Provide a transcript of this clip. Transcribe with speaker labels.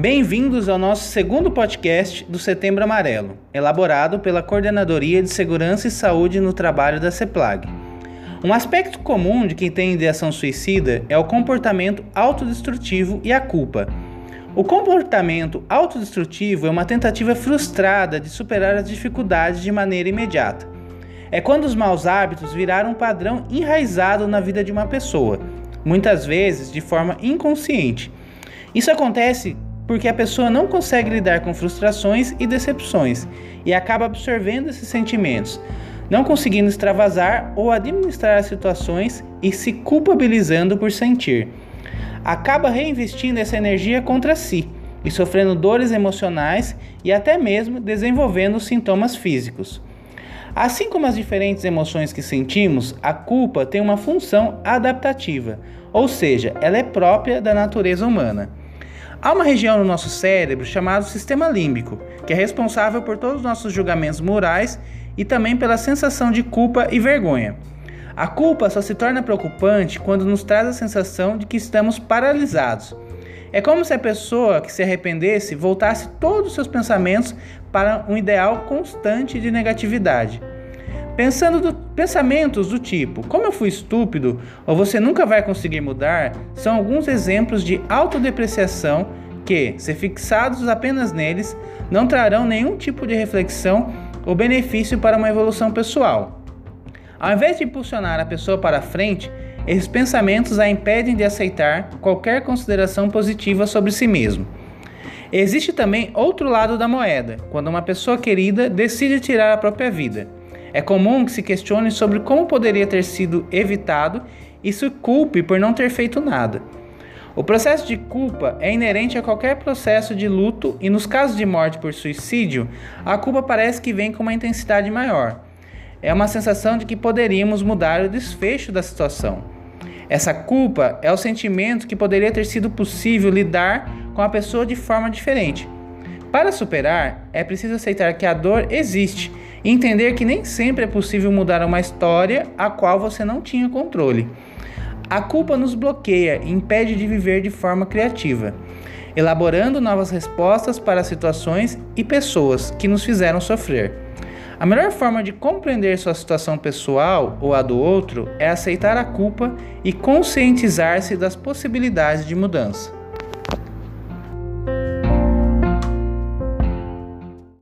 Speaker 1: Bem-vindos ao nosso segundo podcast do Setembro Amarelo, elaborado pela Coordenadoria de Segurança e Saúde no Trabalho da CEPLAG. Um aspecto comum de quem tem ideação suicida é o comportamento autodestrutivo e a culpa. O comportamento autodestrutivo é uma tentativa frustrada de superar as dificuldades de maneira imediata. É quando os maus hábitos viraram um padrão enraizado na vida de uma pessoa, muitas vezes de forma inconsciente. Isso acontece porque a pessoa não consegue lidar com frustrações e decepções e acaba absorvendo esses sentimentos, não conseguindo extravasar ou administrar as situações e se culpabilizando por sentir. Acaba reinvestindo essa energia contra si e sofrendo dores emocionais e até mesmo desenvolvendo sintomas físicos. Assim como as diferentes emoções que sentimos, a culpa tem uma função adaptativa, ou seja, ela é própria da natureza humana. Há uma região no nosso cérebro chamada sistema límbico, que é responsável por todos os nossos julgamentos morais e também pela sensação de culpa e vergonha. A culpa só se torna preocupante quando nos traz a sensação de que estamos paralisados. É como se a pessoa que se arrependesse voltasse todos os seus pensamentos para um ideal constante de negatividade. Pensando do, pensamentos do tipo, como eu fui estúpido ou você nunca vai conseguir mudar, são alguns exemplos de autodepreciação que, se fixados apenas neles, não trarão nenhum tipo de reflexão ou benefício para uma evolução pessoal. Ao invés de impulsionar a pessoa para frente, esses pensamentos a impedem de aceitar qualquer consideração positiva sobre si mesmo. Existe também outro lado da moeda, quando uma pessoa querida decide tirar a própria vida. É comum que se questione sobre como poderia ter sido evitado e se culpe por não ter feito nada. O processo de culpa é inerente a qualquer processo de luto e, nos casos de morte por suicídio, a culpa parece que vem com uma intensidade maior. É uma sensação de que poderíamos mudar o desfecho da situação. Essa culpa é o sentimento que poderia ter sido possível lidar com a pessoa de forma diferente. Para superar, é preciso aceitar que a dor existe entender que nem sempre é possível mudar uma história a qual você não tinha controle. A culpa nos bloqueia e impede de viver de forma criativa, elaborando novas respostas para situações e pessoas que nos fizeram sofrer. A melhor forma de compreender sua situação pessoal ou a do outro é aceitar a culpa e conscientizar-se das possibilidades de mudança.